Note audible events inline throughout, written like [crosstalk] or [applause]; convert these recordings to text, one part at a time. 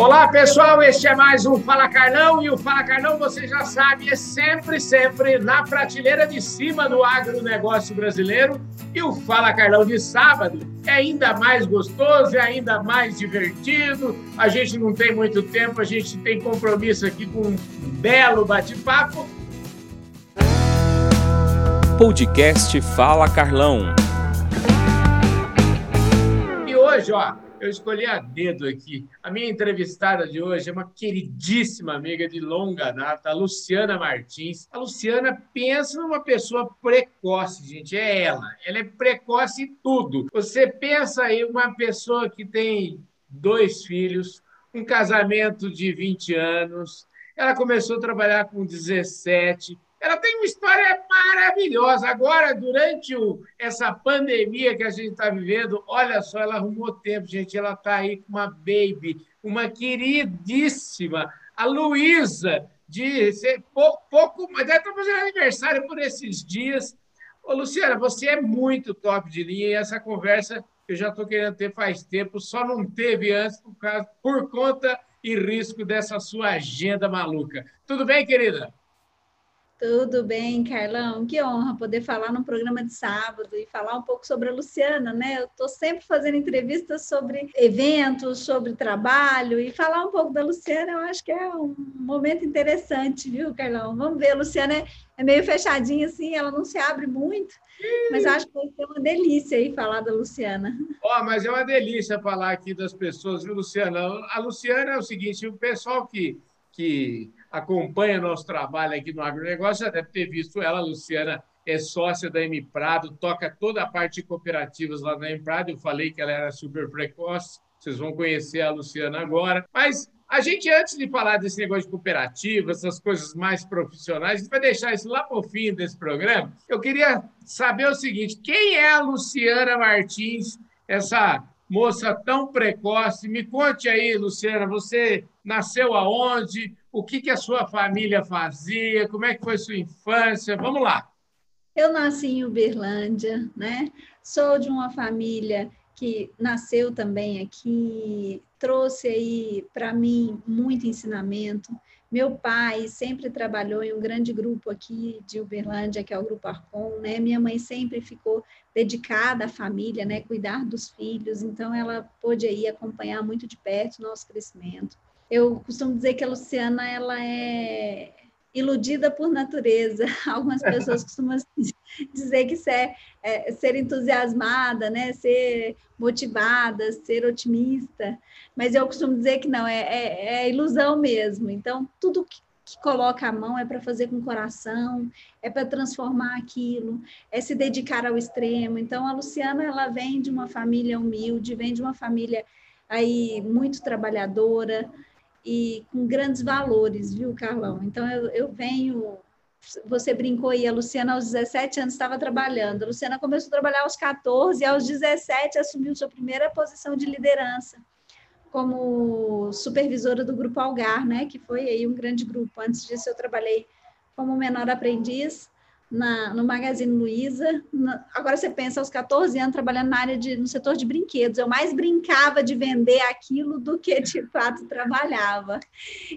Olá, pessoal, este é mais um Fala Carlão e o Fala Carlão, você já sabe, é sempre, sempre na prateleira de cima do agronegócio brasileiro. E o Fala Carlão de sábado é ainda mais gostoso, é ainda mais divertido. A gente não tem muito tempo, a gente tem compromisso aqui com um belo bate-papo. Podcast Fala Carlão. E hoje, ó, eu escolhi a dedo aqui. A minha entrevistada de hoje é uma queridíssima amiga de longa data, a Luciana Martins. A Luciana pensa numa pessoa precoce, gente, é ela. Ela é precoce em tudo. Você pensa aí uma pessoa que tem dois filhos, um casamento de 20 anos, ela começou a trabalhar com 17, ela tem uma história maravilhosa. Agora, durante o, essa pandemia que a gente está vivendo, olha só, ela arrumou tempo, gente. Ela está aí com uma baby, uma queridíssima, a Luísa, de pouco, pouco mas ela está fazendo aniversário por esses dias. Ô, Luciana, você é muito top de linha e essa conversa eu já estou querendo ter faz tempo, só não teve antes por, causa, por conta e risco dessa sua agenda maluca. Tudo bem, querida? Tudo bem, Carlão? Que honra poder falar num programa de sábado e falar um pouco sobre a Luciana, né? Eu estou sempre fazendo entrevistas sobre eventos, sobre trabalho e falar um pouco da Luciana, eu acho que é um momento interessante, viu, Carlão? Vamos ver, a Luciana é, é meio fechadinha assim, ela não se abre muito, mas acho que vai ser uma delícia aí falar da Luciana. Ó, oh, mas é uma delícia falar aqui das pessoas, viu, Luciana? A Luciana é o seguinte, o pessoal que, que acompanha nosso trabalho aqui no agronegócio já deve ter visto ela, Luciana é sócia da M Prado, toca toda a parte de cooperativas lá na M Prado. Eu falei que ela era super precoce, vocês vão conhecer a Luciana agora. Mas a gente, antes de falar desse negócio de cooperativa, essas coisas mais profissionais, a gente vai deixar isso lá para o fim desse programa. Eu queria saber o seguinte: quem é a Luciana Martins, essa moça tão precoce? Me conte aí, Luciana, você nasceu aonde? o que, que a sua família fazia, como é que foi sua infância. Vamos lá. Eu nasci em Uberlândia, né? Sou de uma família que nasceu também aqui, trouxe aí para mim muito ensinamento. Meu pai sempre trabalhou em um grande grupo aqui de Uberlândia, que é o Grupo Arcon, né? Minha mãe sempre ficou dedicada à família, né? Cuidar dos filhos, então ela pôde aí acompanhar muito de perto o nosso crescimento. Eu costumo dizer que a Luciana ela é iludida por natureza. [laughs] Algumas pessoas costumam [laughs] dizer que é, é, ser entusiasmada, né? ser motivada, ser otimista, mas eu costumo dizer que não, é, é, é ilusão mesmo. Então, tudo que, que coloca a mão é para fazer com o coração, é para transformar aquilo, é se dedicar ao extremo. Então, a Luciana ela vem de uma família humilde, vem de uma família aí muito trabalhadora, e com grandes valores, viu, Carlão? Então, eu, eu venho. Você brincou aí, a Luciana aos 17 anos estava trabalhando. A Luciana começou a trabalhar aos 14 e aos 17 assumiu sua primeira posição de liderança como supervisora do Grupo Algar, né? Que foi aí um grande grupo. Antes disso, eu trabalhei como menor aprendiz na, no Magazine Luiza. Agora você pensa, aos 14 anos, trabalhando na área de, no setor de brinquedos. Eu mais brincava de vender aquilo do que de [laughs] fato trabalhava.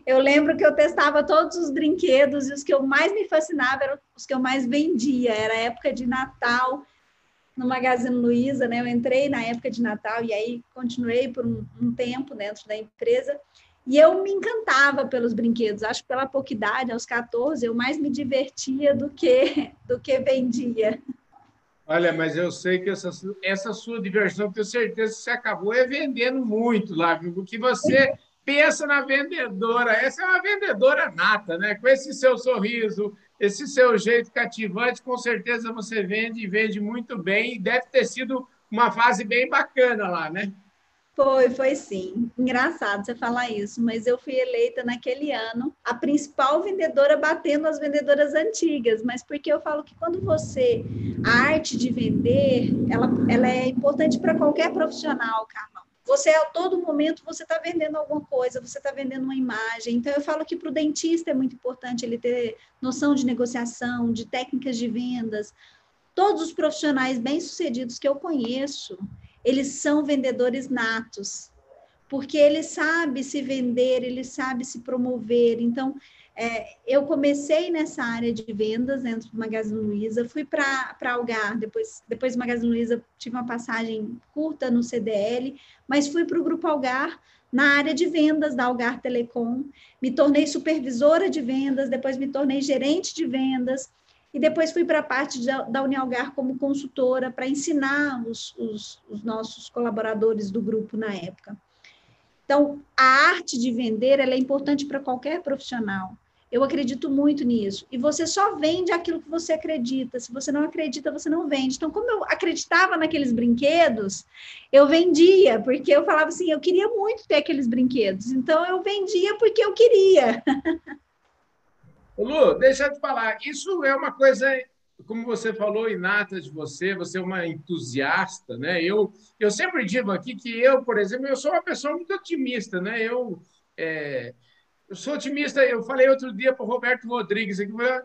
Eu lembro que eu testava todos os brinquedos e os que eu mais me fascinava eram os que eu mais vendia. Era época de Natal no Magazine Luiza, né? Eu entrei na época de Natal e aí continuei por um, um tempo dentro da empresa. E eu me encantava pelos brinquedos. Acho que pela pouca idade, aos 14, eu mais me divertia do que [laughs] do que vendia. Olha, mas eu sei que essa, essa sua diversão, tenho certeza que você acabou é vendendo muito lá, viu? Porque você [laughs] pensa na vendedora. Essa é uma vendedora nata, né? Com esse seu sorriso, esse seu jeito cativante, com certeza você vende e vende muito bem. E deve ter sido uma fase bem bacana lá, né? Foi, foi sim. Engraçado você falar isso, mas eu fui eleita naquele ano a principal vendedora batendo as vendedoras antigas, mas porque eu falo que quando você a arte de vender, ela, ela é importante para qualquer profissional, Carlão. Você a todo momento você está vendendo alguma coisa, você está vendendo uma imagem. Então eu falo que para o dentista é muito importante ele ter noção de negociação, de técnicas de vendas. Todos os profissionais bem sucedidos que eu conheço, eles são vendedores natos, porque ele sabe se vender, ele sabe se promover. Então, é, eu comecei nessa área de vendas dentro do Magazine Luiza, fui para Algar, depois, depois do Magazine Luiza tive uma passagem curta no CDL, mas fui para o Grupo Algar na área de vendas da Algar Telecom, me tornei supervisora de vendas, depois me tornei gerente de vendas, e depois fui para a parte da, da Unialgar como consultora para ensinar os, os, os nossos colaboradores do grupo na época. Então, a arte de vender é importante para qualquer profissional. Eu acredito muito nisso. E você só vende aquilo que você acredita. Se você não acredita, você não vende. Então, como eu acreditava naqueles brinquedos, eu vendia, porque eu falava assim, eu queria muito ter aqueles brinquedos. Então, eu vendia porque eu queria. [laughs] Lu, deixa eu te falar. Isso é uma coisa como você falou, inata de você, você é uma entusiasta, né? Eu, eu sempre digo aqui que eu, por exemplo, eu sou uma pessoa muito otimista, né? Eu, é, eu sou otimista, eu falei outro dia para o Roberto Rodrigues,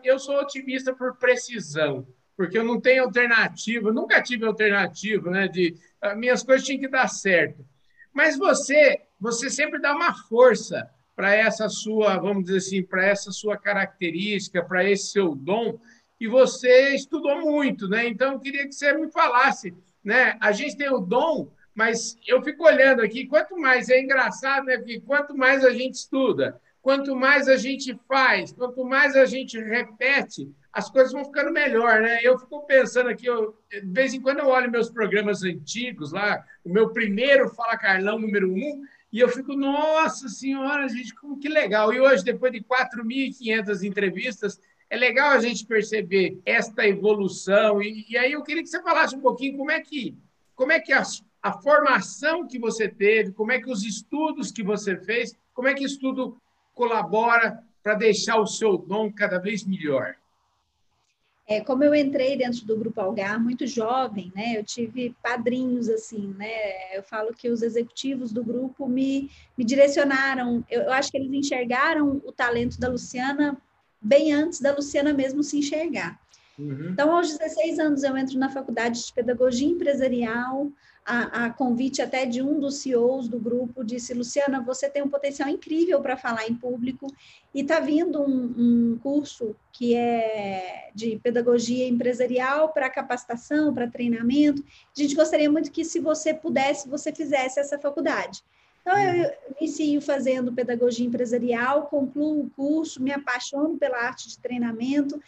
eu sou otimista por precisão, porque eu não tenho alternativa, nunca tive alternativa, né? De, minhas coisas tinham que dar certo. Mas você, você sempre dá uma força para essa sua, vamos dizer assim, para essa sua característica, para esse seu dom, e você estudou muito, né? Então, eu queria que você me falasse, né? A gente tem o dom, mas eu fico olhando aqui, quanto mais é engraçado, né? Porque quanto mais a gente estuda, quanto mais a gente faz, quanto mais a gente repete, as coisas vão ficando melhor, né? Eu fico pensando aqui, eu, de vez em quando eu olho meus programas antigos lá, o meu primeiro Fala Carlão número um, e eu fico, nossa senhora, gente, como que legal. E hoje, depois de 4.500 entrevistas, é legal a gente perceber esta evolução. E, e, aí eu queria que você falasse um pouquinho como é que, como é que a, a formação que você teve, como é que os estudos que você fez, como é que isso tudo colabora para deixar o seu dom cada vez melhor. É, como eu entrei dentro do Grupo Algar muito jovem, né, eu tive padrinhos assim, né, eu falo que os executivos do grupo me, me direcionaram, eu, eu acho que eles enxergaram o talento da Luciana bem antes da Luciana mesmo se enxergar. Uhum. Então, aos 16 anos, eu entro na faculdade de pedagogia empresarial, a, a, convite até de um dos CEOs do grupo, disse, Luciana, você tem um potencial incrível para falar em público, e está vindo um, um, curso que é de pedagogia empresarial para capacitação, para treinamento, a gente gostaria muito que, se você pudesse, você fizesse essa faculdade. Então, eu inicio fazendo pedagogia empresarial, concluo o curso, me apaixono pela arte de treinamento,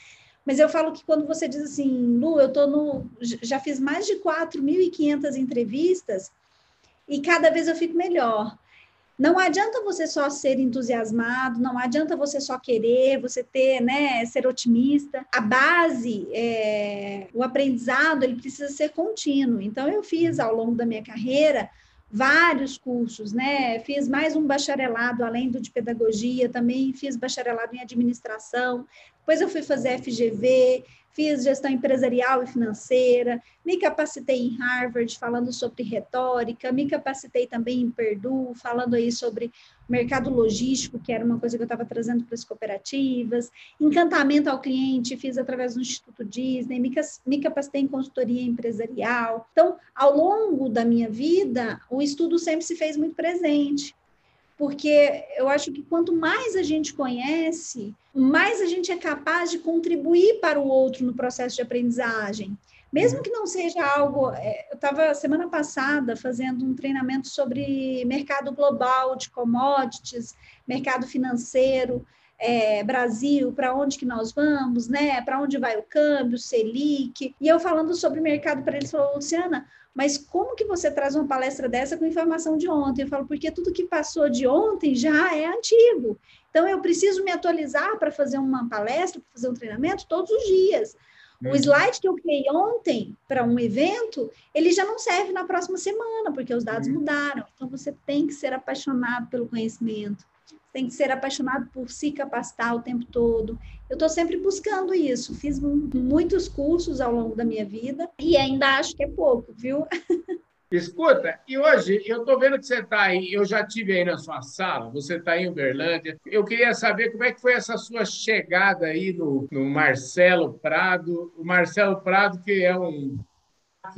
mas eu falo que quando você diz assim, Lu, eu tô no, já fiz mais de 4.500 entrevistas e cada vez eu fico melhor. Não adianta você só ser entusiasmado, não adianta você só querer, você ter, né, ser otimista. A base, é, o aprendizado, ele precisa ser contínuo. Então, eu fiz ao longo da minha carreira vários cursos, né? Fiz mais um bacharelado além do de pedagogia, também fiz bacharelado em administração. Depois eu fui fazer FGV, fiz gestão empresarial e financeira, me capacitei em Harvard falando sobre retórica, me capacitei também em Purdue falando aí sobre mercado logístico, que era uma coisa que eu estava trazendo para as cooperativas, encantamento ao cliente, fiz através do Instituto Disney, me, capacitei em consultoria empresarial. Então, ao longo da minha vida, o estudo sempre se fez muito presente porque eu acho que quanto mais a gente conhece, mais a gente é capaz de contribuir para o outro no processo de aprendizagem. Mesmo que não seja algo. É, eu estava semana passada fazendo um treinamento sobre mercado global de commodities, mercado financeiro. É, Brasil, para onde que nós vamos, né? Para onde vai o câmbio, Selic. E eu falando sobre mercado para eles, falou, Luciana, mas como que você traz uma palestra dessa com informação de ontem? Eu falo, porque tudo que passou de ontem já é antigo. Então, eu preciso me atualizar para fazer uma palestra, para fazer um treinamento todos os dias. O uhum. slide que eu criei ontem para um evento, ele já não serve na próxima semana, porque os dados uhum. mudaram. Então, você tem que ser apaixonado pelo conhecimento tem que ser apaixonado por se capacitar o tempo todo. Eu estou sempre buscando isso. Fiz muitos cursos ao longo da minha vida e ainda acho que é pouco, viu? [laughs] Escuta, e hoje eu estou vendo que você está aí, eu já tive aí na sua sala, você está em Uberlândia. Eu queria saber como é que foi essa sua chegada aí no, no Marcelo Prado. O Marcelo Prado, que é um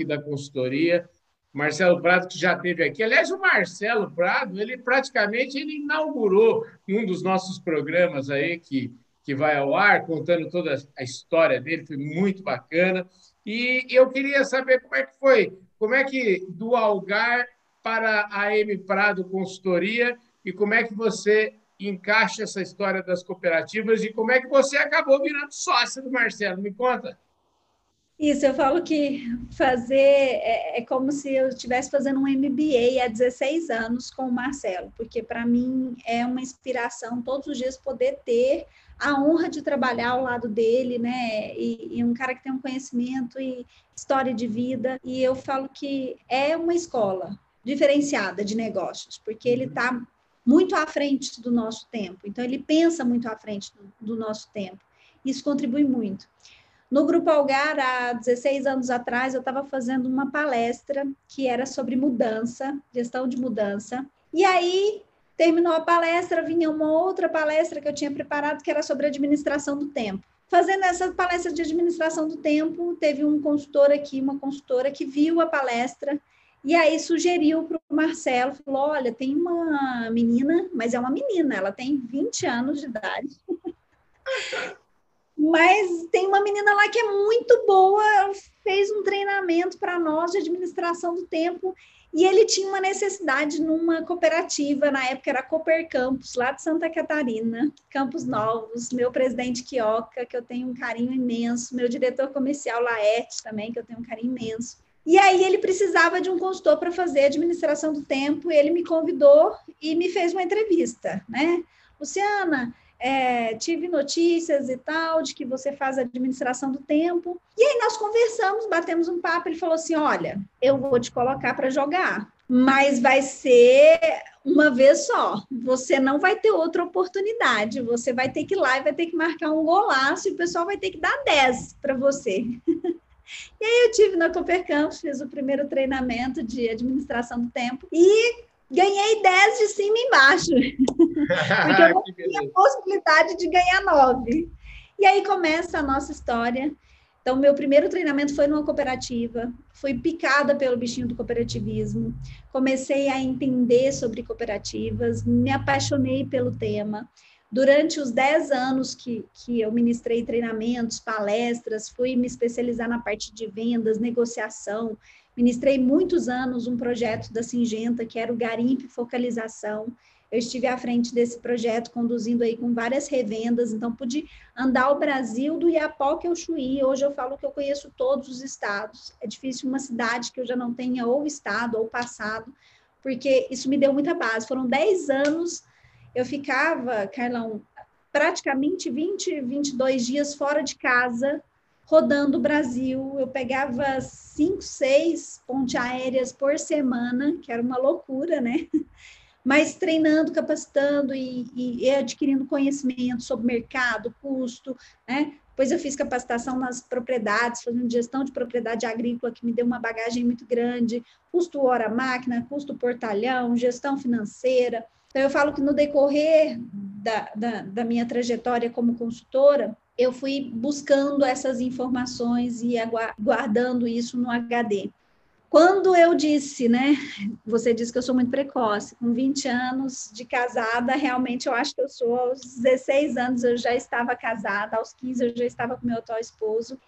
da consultoria, Marcelo Prado, que já esteve aqui. Aliás, o Marcelo Prado, ele praticamente ele inaugurou um dos nossos programas aí que, que vai ao ar, contando toda a história dele, foi muito bacana. E eu queria saber como é que foi, como é que do Algar para a M Prado Consultoria e como é que você encaixa essa história das cooperativas e como é que você acabou virando sócia do Marcelo. Me conta. Isso, eu falo que fazer é, é, como se eu estivesse fazendo um MBA há 16 anos com o Marcelo, porque para mim é uma inspiração todos os dias poder ter a honra de trabalhar ao lado dele, né? E, e um cara que tem um conhecimento e história de vida. E eu falo que é uma escola diferenciada de negócios, porque ele está muito à frente do nosso tempo. Então, ele pensa muito à frente do, do nosso tempo. Isso contribui muito. No Grupo Algar, há 16 anos atrás, eu estava fazendo uma palestra que era sobre mudança, gestão de mudança. E aí, terminou a palestra, vinha uma outra palestra que eu tinha preparado, que era sobre administração do tempo. Fazendo essa palestra de administração do tempo, teve um consultor aqui, uma consultora que viu a palestra e aí sugeriu para o Marcelo, falou, olha, tem uma menina, mas é uma menina, ela tem 20 anos de idade. [laughs] Mas tem uma menina lá que é muito boa, fez um treinamento para nós de administração do tempo e ele tinha uma necessidade numa cooperativa, na época era Cooper Campus, lá de Santa Catarina, Campos Novos, meu presidente Quioca, que eu tenho um carinho imenso, meu diretor comercial Laerte também, que eu tenho um carinho imenso. E aí ele precisava de um consultor para fazer administração do tempo, ele me convidou e me fez uma entrevista, né? Luciana, é, tive notícias e tal de que você faz administração do tempo. E aí nós conversamos, batemos um papo. Ele falou assim: Olha, eu vou te colocar para jogar, mas vai ser uma vez só. Você não vai ter outra oportunidade. Você vai ter que ir lá e vai ter que marcar um golaço e o pessoal vai ter que dar 10 para você. [laughs] E aí eu tive na Cooper Campus, fiz o primeiro treinamento de administração do tempo e ganhei 10 de cima e embaixo. [laughs] Porque eu não tinha possibilidade de ganhar 9. E aí começa a nossa história. Então, meu primeiro treinamento foi numa cooperativa, fui picada pelo bichinho do cooperativismo, comecei a entender sobre cooperativas, me apaixonei pelo tema. Durante os 10 anos que, que eu ministrei treinamentos, palestras, fui me especializar na parte de vendas, negociação, Ministrei muitos anos um projeto da Singenta, que era o Garimpe Focalização. Eu estive à frente desse projeto, conduzindo aí com várias revendas, então pude andar o Brasil do Iapoque ao Chuí. Hoje eu falo que eu conheço todos os estados. É difícil uma cidade que eu já não tenha ou estado ou passado, porque isso me deu muita base. Foram 10 anos, eu ficava, Carlão, praticamente 20, 22 dias fora de casa, rodando o Brasil. Eu pegava cinco, seis pontes aéreas por semana, que era uma loucura, né? [laughs] Mas treinando, capacitando e, e, adquirindo conhecimento sobre mercado, custo, né? Depois eu fiz capacitação nas propriedades, fazendo gestão de propriedade agrícola, que me deu uma bagagem muito grande, custo hora máquina, custo portalhão, gestão financeira. Então, eu falo que no decorrer da, da, da minha trajetória como consultora, eu fui buscando essas informações e guardando isso no HD. Quando eu disse, né? Você disse que eu sou muito precoce, com 20 anos de casada, realmente eu acho que eu sou. Aos 16 anos eu já estava casada, aos 15 eu já estava com meu atual esposo.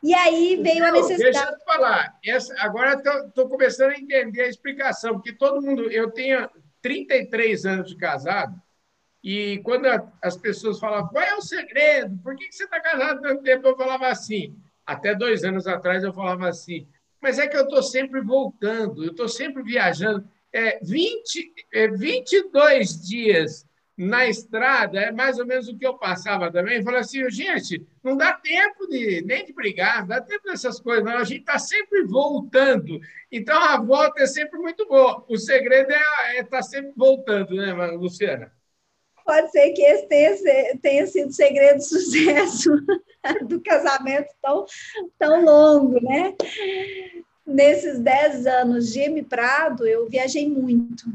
E aí veio a necessidade. Deixa eu te falar, Essa, agora estou começando a entender a explicação, porque todo mundo. Eu tenho 33 anos de casado, e quando as pessoas falavam, qual é o segredo? Por que você está casado tanto tempo? Eu falava assim. Até dois anos atrás eu falava assim, mas é que eu estou sempre voltando, eu estou sempre viajando. É, 20, é, 22 dias na estrada é mais ou menos o que eu passava também. Falei assim, gente, não dá tempo de nem de brigar, não dá tempo dessas coisas, não. A gente está sempre voltando. Então a volta é sempre muito boa. O segredo é estar é tá sempre voltando, né, Luciana? Pode ser que esse tenha, tenha sido o segredo do sucesso [laughs] do casamento tão, tão longo, né? Nesses 10 anos de M Prado, eu viajei muito.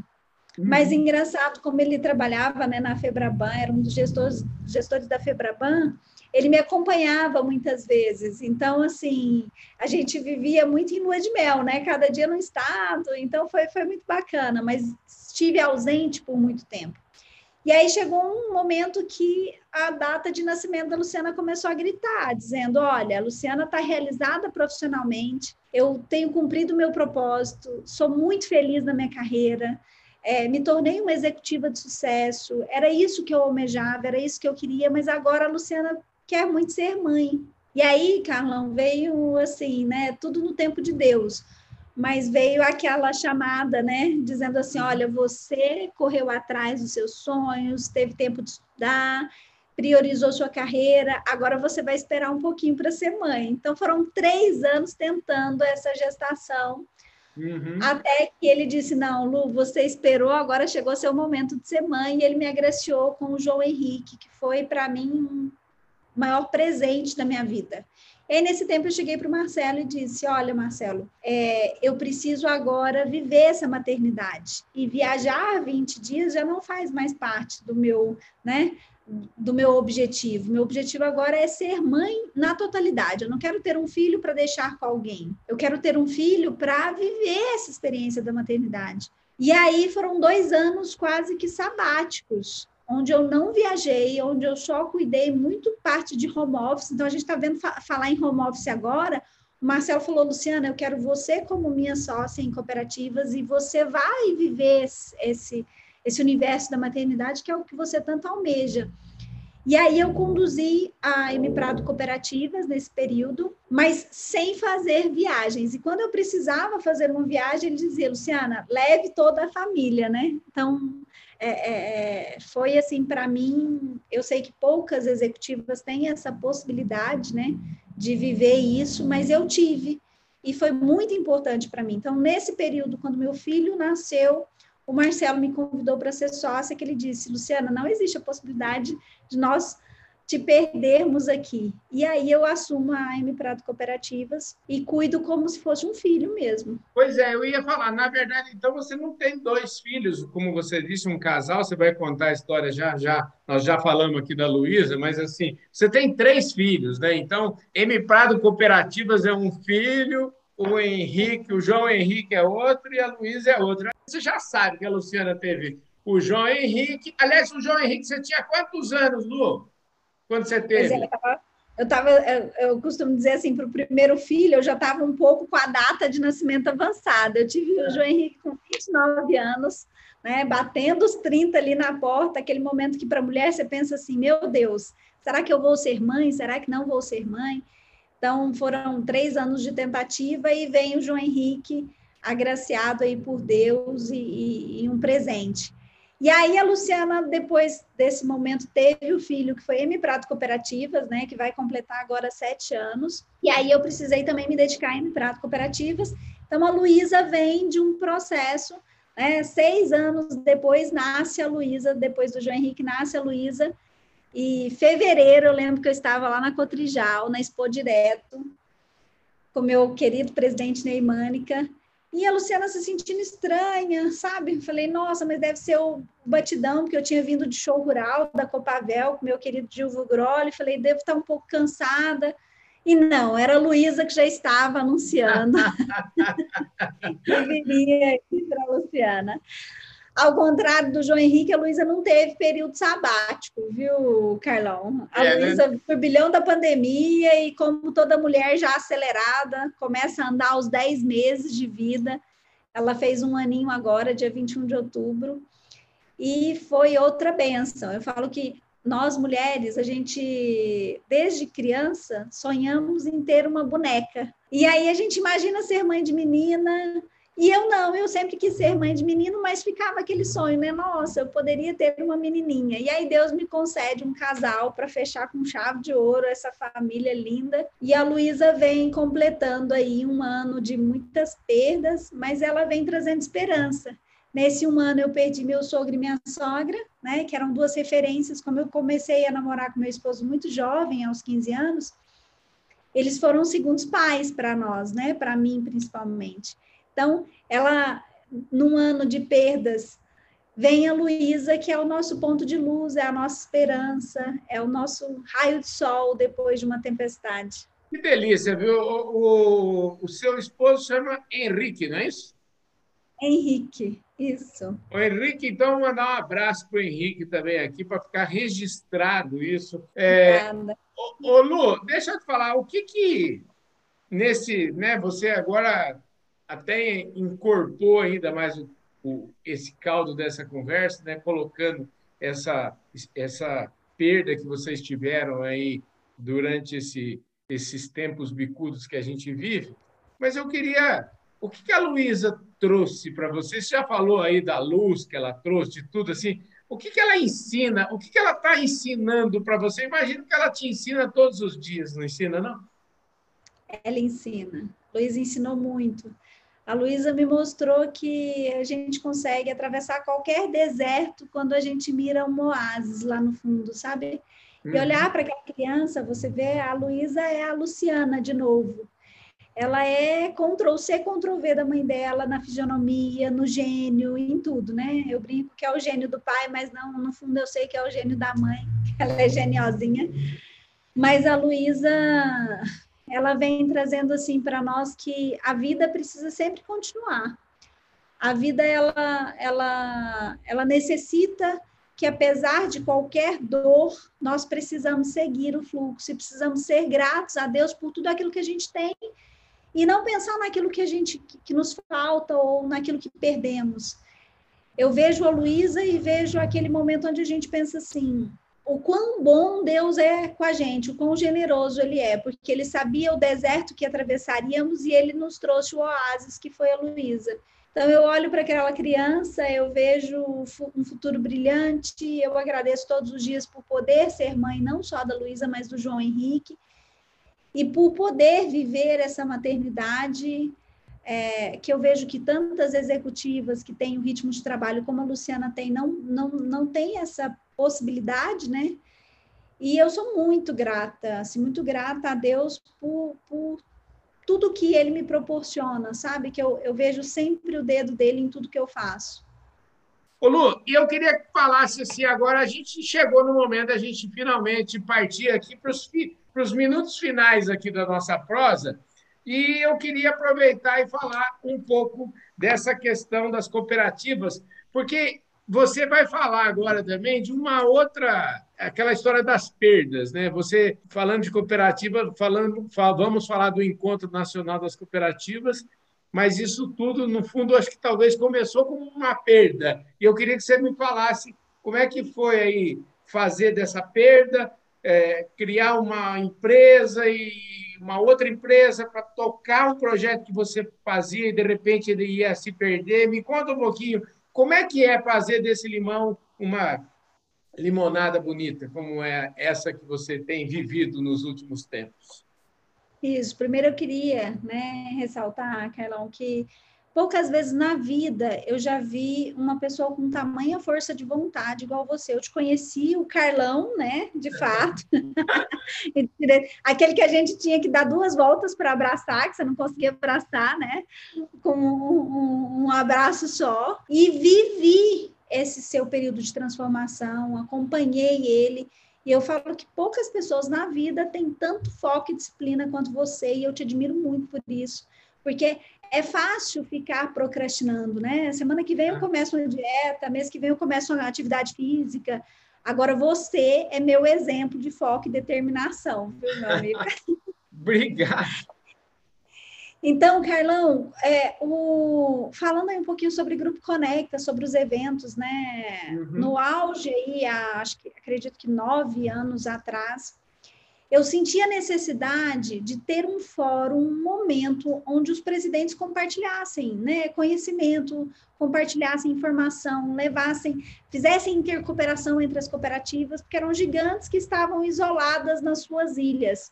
Uhum. Mas engraçado como ele trabalhava né, na Febraban, era um dos gestores, gestores da Febraban, ele me acompanhava muitas vezes. Então, assim, a gente vivia muito em lua de mel, né? Cada dia no estado. Então, foi, foi muito bacana, mas estive ausente por muito tempo. E aí chegou um momento que a data de nascimento da Luciana começou a gritar, dizendo: Olha, a Luciana está realizada profissionalmente, eu tenho cumprido o meu propósito, sou muito feliz na minha carreira, é, me tornei uma executiva de sucesso, era isso que eu almejava, era isso que eu queria, mas agora a Luciana quer muito ser mãe. E aí, Carlão, veio assim, né? Tudo no tempo de Deus mas veio aquela chamada, né, dizendo assim: olha, você correu atrás dos seus sonhos, teve tempo de estudar, priorizou sua carreira, agora você vai esperar um pouquinho para ser mãe. Então, foram três anos tentando essa gestação, uhum. até que ele disse: não, Lu, você esperou, agora chegou seu momento de ser mãe, e ele me agraciou com o João Henrique, que foi para mim o maior presente da minha vida. E aí, nesse tempo, eu cheguei para o Marcelo e disse: Olha, Marcelo, é, eu preciso agora viver essa maternidade. E viajar 20 dias já não faz mais parte do meu, né? Do meu objetivo. Meu objetivo agora é ser mãe na totalidade. Eu não quero ter um filho para deixar com alguém. Eu quero ter um filho para viver essa experiência da maternidade. E aí foram dois anos quase que sabáticos, onde eu não viajei, onde eu só cuidei muito parte de home office. Então, a gente está vendo fa falar em home office agora. O Marcelo falou, Luciana, eu quero você como minha sócia em cooperativas e você vai viver esse, esse universo da maternidade que é o que você tanto almeja. E aí eu conduzi a M Prado Cooperativas nesse período, mas sem fazer viagens. E quando eu precisava fazer uma viagem, ele dizia, Luciana, leve toda a família, né? Então, é, é, é, foi assim para mim. Eu sei que poucas executivas têm essa possibilidade, né, de viver isso, mas eu tive e foi muito importante para mim. Então, nesse período, quando meu filho nasceu, o Marcelo me convidou para ser sócia, que ele disse, Luciana, não existe a possibilidade de nós te perdermos aqui. E aí eu assumo a M Prato Cooperativas e cuido como se fosse um filho mesmo. Pois é, eu ia falar, na verdade, então você não tem dois filhos, como você disse, um casal, você vai contar a história já, já, nós já falamos aqui da Luísa, mas assim, você tem três filhos, né? Então, M Prado Cooperativas é um filho, o Henrique, o João Henrique é outro e a Luísa é outra. Você já sabe que a Luciana teve o João Henrique. Aliás, o João Henrique, você tinha quantos anos, Lu? Quando você teve? É, eu estava, eu, eu, costumo dizer assim, para o primeiro filho, eu já estava um pouco com a data de nascimento avançada. Eu tive o João Henrique com 29 anos, né, batendo os 30 ali na porta, aquele momento que para a mulher você pensa assim, meu Deus, será que eu vou ser mãe? Será que não vou ser mãe? Então, foram três anos de tentativa e vem o João Henrique agraciado aí por Deus e, e, e um presente. E aí a Luciana, depois desse momento, teve o filho que foi M Prato Cooperativas, né, que vai completar agora sete anos. E aí eu precisei também me dedicar a M Prato Cooperativas. Então a Luísa vem de um processo, né, seis anos depois nasce a Luísa, depois do João Henrique nasce a Luísa. E fevereiro eu lembro que eu estava lá na Cotrijal, na Expo Direto, com meu querido presidente Neymânica, e a Luciana se sentindo estranha, sabe? Falei, nossa, mas deve ser o batidão, porque eu tinha vindo de show rural da Copavel com meu querido Gilvo Groli. Falei, devo estar um pouco cansada. E não, era a Luísa que já estava anunciando. [laughs] [laughs] eu viria aqui para a Luciana. Ao contrário do João Henrique, a Luísa não teve período sabático, viu, Carlão? A é, né? Luísa né? bilhão da pandemia e, como toda mulher já acelerada, começa a andar aos 10 meses de vida. Ela fez um aninho agora, dia 21 de outubro, e foi outra benção. Eu falo que nós mulheres, a gente, desde criança, sonhamos em ter uma boneca. E aí a gente imagina ser mãe de menina, e eu não, eu sempre quis ser mãe de menino, mas ficava aquele sonho, né? Nossa, eu poderia ter uma menininha. E aí Deus me concede um casal para fechar com chave de ouro essa família linda. E a Luísa vem completando aí um ano de muitas perdas, mas ela vem trazendo esperança. Nesse um ano eu perdi meu sogro e minha sogra, né, que eram duas referências, como eu comecei a namorar com meu esposo muito jovem, aos 15 anos, eles foram segundos pais para nós, né, para mim principalmente. Então, ela, num ano de perdas vem a Luísa, que é o nosso ponto de luz, é a nossa esperança, é o nosso raio de sol depois de uma tempestade. Que delícia, viu? O, o, o seu esposo chama Henrique, não é isso? Henrique, isso. O Henrique, então, mandar um abraço para o Henrique também aqui, para ficar registrado isso. É, ô, ô, Lu, deixa eu te falar, o que que nesse, né, você agora até incorporou ainda mais o o, esse caldo dessa conversa, né, colocando essa, essa perda que vocês tiveram aí durante esse, esses tempos bicudos que a gente vive. Mas eu queria. O que a Luísa trouxe para você? Você já falou aí da luz que ela trouxe, de tudo assim. O que, que ela ensina? O que, que ela está ensinando para você? Imagino que ela te ensina todos os dias, não ensina, não? Ela ensina. Luísa ensinou muito. A Luísa me mostrou que a gente consegue atravessar qualquer deserto quando a gente mira um oásis lá no fundo, sabe? E uhum. olhar para aquela criança, você vê, a Luísa é a Luciana de novo. Ela é Ctrl-C, Ctrl-V da mãe dela na fisionomia, no gênio, em tudo, né? Eu brinco que é o gênio do pai, mas não, no fundo eu sei que é o gênio da mãe, [laughs] ela é geniosinha. Mas a Luísa ela vem trazendo assim para nós que a vida precisa sempre continuar. A vida ela ela ela necessita que apesar de qualquer dor, nós precisamos seguir o fluxo e precisamos ser gratos a Deus por tudo aquilo que a gente tem e não pensar naquilo que a gente que nos falta ou naquilo que perdemos. Eu vejo a Luísa e vejo aquele momento onde a gente pensa assim: o quão bom Deus é com a gente, o quão generoso Ele é, porque Ele sabia o deserto que atravessaríamos e Ele nos trouxe o oásis que foi a Luísa. Então, eu olho para aquela criança, eu vejo um futuro brilhante, eu agradeço todos os dias por poder ser mãe, não só da Luísa, mas do João Henrique, e por poder viver essa maternidade, é, que eu vejo que tantas executivas que têm o ritmo de trabalho como a Luciana tem, não, não, não tem essa possibilidade, né? E eu sou muito grata, assim, muito grata a Deus por, por tudo que Ele me proporciona, sabe? Que eu, eu vejo sempre o dedo dele em tudo que eu faço. Ô Lu, e eu queria que falasse assim, agora a gente chegou no momento da gente finalmente partir aqui para os minutos finais aqui da nossa prosa, e eu queria aproveitar e falar um pouco dessa questão das cooperativas, porque você vai falar agora também de uma outra, aquela história das perdas, né? Você falando de cooperativa, falando, vamos falar do Encontro Nacional das Cooperativas, mas isso tudo, no fundo, acho que talvez começou como uma perda. E eu queria que você me falasse como é que foi aí fazer dessa perda, é, criar uma empresa e uma outra empresa para tocar um projeto que você fazia e de repente ele ia se perder. Me conta um pouquinho como é que é fazer desse limão uma limonada bonita, como é essa que você tem vivido nos últimos tempos? Isso. Primeiro eu queria né, ressaltar, Carlão, que poucas vezes na vida eu já vi uma pessoa com tamanha força de vontade igual você. Eu te conheci, o Carlão, né, de fato. [laughs] Aquele que a gente tinha que dar duas voltas para abraçar, que você não conseguia abraçar, né, com um, um abraço só. E vivi esse seu período de transformação, acompanhei ele. E eu falo que poucas pessoas na vida têm tanto foco e disciplina quanto você, e eu te admiro muito por isso, porque é fácil ficar procrastinando, né? Semana que vem eu é. começo uma dieta, mês que vem eu começo uma atividade física. Agora você é meu exemplo de foco e determinação, viu, meu amigo? [laughs] Obrigado. Então, Carlão, é, o... falando aí um pouquinho sobre o Grupo Conecta, sobre os eventos, né? Uhum. No auge aí, acho que acredito que nove anos atrás, eu senti a necessidade de ter um fórum, um momento onde os presidentes compartilhassem né, conhecimento, compartilhassem informação, levassem, fizessem intercooperação entre as cooperativas, porque eram gigantes que estavam isoladas nas suas ilhas.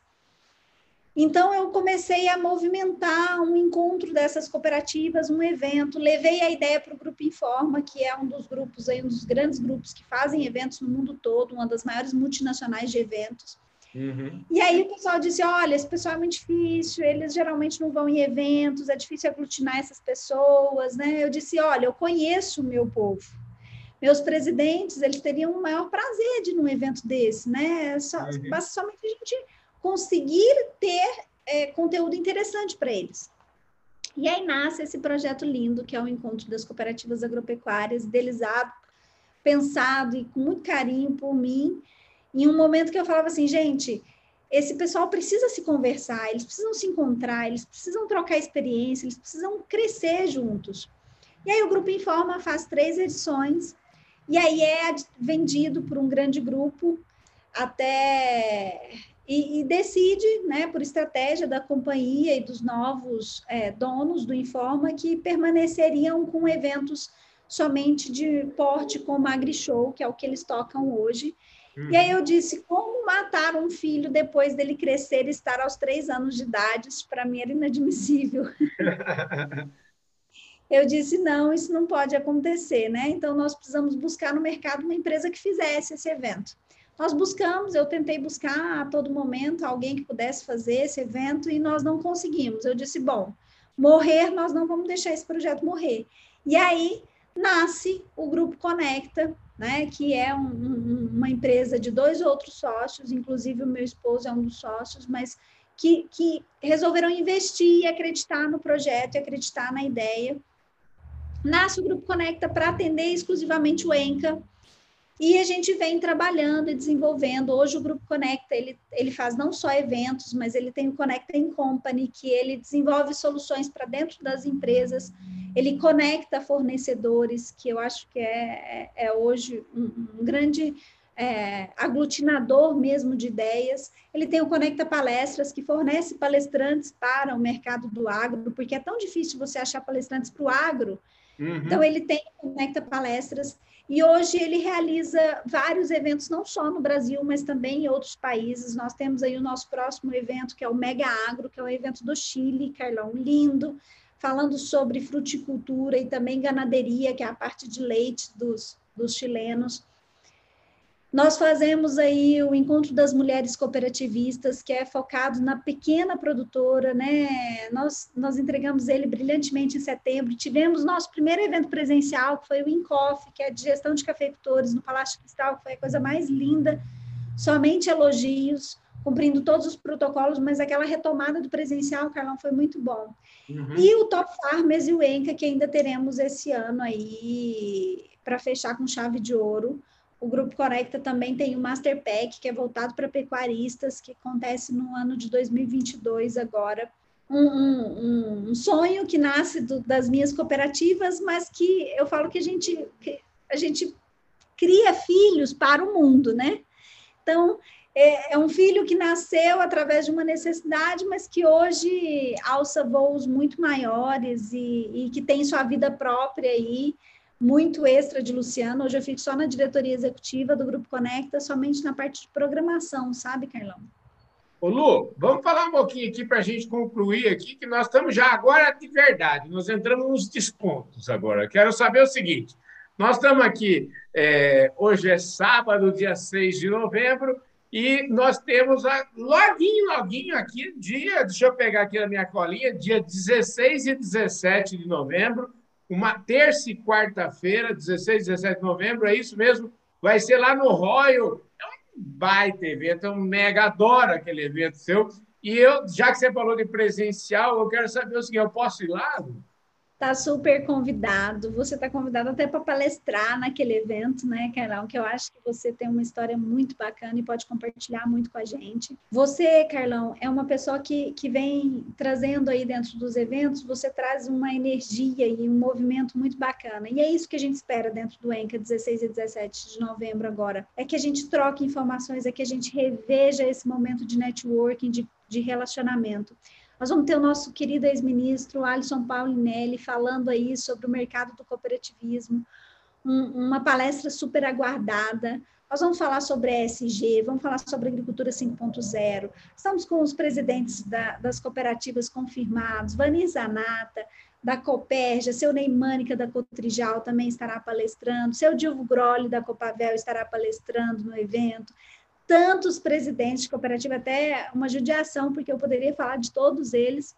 Então, eu comecei a movimentar um encontro dessas cooperativas, um evento, levei a ideia para o Grupo Informa, que é um dos grupos, um dos grandes grupos que fazem eventos no mundo todo, uma das maiores multinacionais de eventos. Uhum. E aí o pessoal disse: olha, esse pessoal é muito difícil, eles geralmente não vão em eventos, é difícil aglutinar essas pessoas, né? Eu disse: olha, eu conheço o meu povo. meus presidentes, eles teriam o maior prazer de ir num evento desse, né? Só, uhum. Basta somente a gente conseguir ter é, conteúdo interessante para eles. E aí nasce esse projeto lindo, que é o Encontro das Cooperativas Agropecuárias, idealizado, pensado e com muito carinho por mim, em um momento que eu falava assim, gente, esse pessoal precisa se conversar, eles precisam se encontrar, eles precisam trocar experiência, eles precisam crescer juntos. E aí o Grupo Informa faz três edições, e aí é vendido por um grande grupo até e, e, decide, né, por estratégia da companhia e dos novos é, donos do Informa, que permaneceriam com eventos somente de porte como AgriShow, que é o que eles tocam hoje. Uhum. E aí eu disse, como matar um filho depois dele crescer e estar aos três anos de idade? Isso para mim era inadmissível. [laughs] eu disse, não, isso não pode acontecer, né? Então, nós precisamos buscar no mercado uma empresa que fizesse esse evento. Nós buscamos, eu tentei buscar a todo momento alguém que pudesse fazer esse evento e nós não conseguimos. Eu disse, bom, morrer, nós não vamos deixar esse projeto morrer. E aí nasce o Grupo Conecta, né, que é um, um, uma empresa de dois outros sócios, inclusive o meu esposo é um dos sócios, mas que, que resolveram investir e acreditar no projeto e acreditar na ideia. Nasce o Grupo Conecta para atender exclusivamente o ENCA, e a gente vem trabalhando e desenvolvendo. Hoje o Grupo Conecta, ele, ele faz não só eventos, mas ele tem o Conecta in Company, que ele desenvolve soluções para dentro das empresas, ele conecta fornecedores, que eu acho que é, é, é hoje um, um grande é, aglutinador mesmo de ideias. Ele tem o Conecta Palestras, que fornece palestrantes para o mercado do agro, porque é tão difícil você achar palestrantes para o agro. Uhum. Então, ele tem Conecta Palestras. E hoje ele realiza vários eventos, não só no Brasil, mas também em outros países. Nós temos aí o nosso próximo evento, que é o Mega Agro, que é um evento do Chile, Carlão, lindo, falando sobre fruticultura e também ganaderia, que é a parte de leite dos, dos chilenos. Nós fazemos aí o encontro das mulheres cooperativistas, que é focado na pequena produtora, né? Nós, nós entregamos ele brilhantemente em setembro. Tivemos nosso primeiro evento presencial, que foi o Incoff, que é de gestão de cafeicultores no Palácio Cristal, que foi a coisa mais linda, somente elogios, cumprindo todos os protocolos, mas aquela retomada do presencial, Carlão, foi muito bom. Uhum. E o Top Farmers e o Enca, que ainda teremos esse ano aí, para fechar com chave de ouro. O Grupo Conecta também tem o Master Pack, que é voltado para pecuaristas, que acontece no ano de 2022 agora. Um, um, um sonho que nasce do, das minhas cooperativas, mas que eu falo que a gente, que a gente cria filhos para o mundo, né? Então, é, é um filho que nasceu através de uma necessidade, mas que hoje alça voos muito maiores e, e que tem sua vida própria aí muito extra de Luciano. Hoje eu fico só na diretoria executiva do Grupo Conecta, somente na parte de programação, sabe, Carlão? Ô Lu, vamos falar um pouquinho aqui para a gente concluir aqui, que nós estamos já agora de verdade, nós entramos nos descontos agora. Quero saber o seguinte, nós estamos aqui, é, hoje é sábado, dia 6 de novembro, e nós temos a, loguinho, loguinho aqui, dia, deixa eu pegar aqui na minha colinha, dia 16 e 17 de novembro, uma terça e quarta-feira, 16 e 17 de novembro, é isso mesmo? Vai ser lá no Royal. É um baita evento, é um mega, adoro aquele evento seu. E eu, já que você falou de presencial, eu quero saber o seguinte: eu posso ir lá? Tá super convidado. Você está convidado até para palestrar naquele evento, né, Carlão? Que eu acho que você tem uma história muito bacana e pode compartilhar muito com a gente. Você, Carlão, é uma pessoa que, que vem trazendo aí dentro dos eventos, você traz uma energia e um movimento muito bacana. E é isso que a gente espera dentro do ENCA 16 e 17 de novembro agora. É que a gente troque informações, é que a gente reveja esse momento de networking, de, de relacionamento. Nós vamos ter o nosso querido ex-ministro Alisson Paulinelli falando aí sobre o mercado do cooperativismo, um, uma palestra super aguardada. Nós vamos falar sobre ESG, vamos falar sobre agricultura 5.0. Estamos com os presidentes da, das cooperativas confirmados, Vanisa Nata, da Coperja, seu Neimânica da Cotrijal também estará palestrando, seu Dilvo Groli da Copavel estará palestrando no evento tantos presidentes de cooperativa, até uma judiação, porque eu poderia falar de todos eles,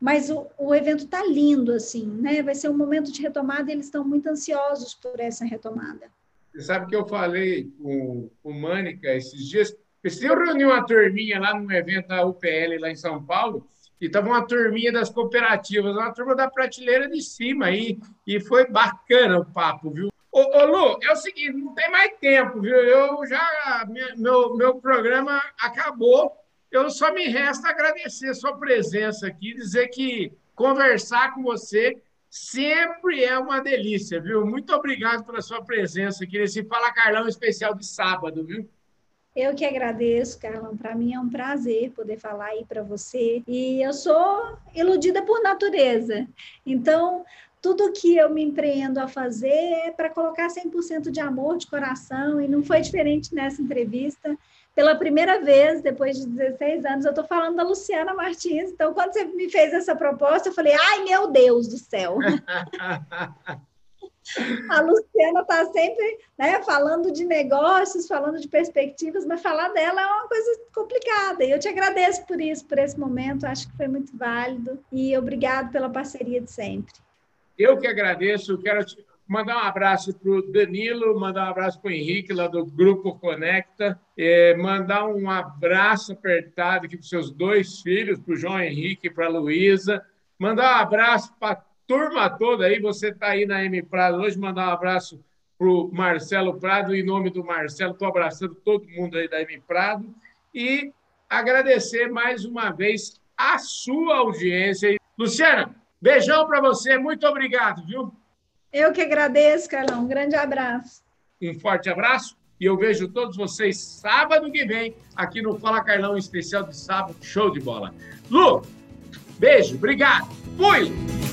mas o, o evento está lindo, assim, né? Vai ser um momento de retomada e eles estão muito ansiosos por essa retomada. Você sabe que eu falei com o Mânica esses dias. Eu reuni uma turminha lá num evento da UPL lá em São Paulo e estava uma turminha das cooperativas, uma turma da prateleira de cima aí, e foi bacana o papo, viu? Ô, ô, Lu, é o seguinte, não tem mais tempo, viu? Eu já, meu, meu programa acabou, eu só me resta agradecer sua presença aqui, dizer que conversar com você sempre é uma delícia, viu? Muito obrigado pela sua presença aqui nesse Fala Carlão especial de sábado, viu? Eu que agradeço, Carlão. Para mim é um prazer poder falar aí para você. E eu sou iludida por natureza. Então, tudo que eu me empreendo a fazer é para colocar 100% de amor, de coração, e não foi diferente nessa entrevista. Pela primeira vez, depois de 16 anos, eu estou falando da Luciana Martins. Então, quando você me fez essa proposta, eu falei: ai, meu Deus do céu! [laughs] A Luciana está sempre né, falando de negócios, falando de perspectivas, mas falar dela é uma coisa complicada. E eu te agradeço por isso, por esse momento, acho que foi muito válido. E obrigado pela parceria de sempre. Eu que agradeço, quero mandar um abraço para o Danilo, mandar um abraço para o Henrique, lá do Grupo Conecta, é, mandar um abraço apertado aqui para os seus dois filhos, para o João Henrique e para a Luísa, mandar um abraço para turma toda aí, você está aí na M Prado hoje, mandar um abraço para o Marcelo Prado, em nome do Marcelo, estou abraçando todo mundo aí da M Prado e agradecer mais uma vez a sua audiência. Luciana, beijão para você, muito obrigado, viu? Eu que agradeço, Carlão, um grande abraço. Um forte abraço e eu vejo todos vocês sábado que vem aqui no Fala Carlão especial de sábado, show de bola. Lu, beijo, obrigado, fui!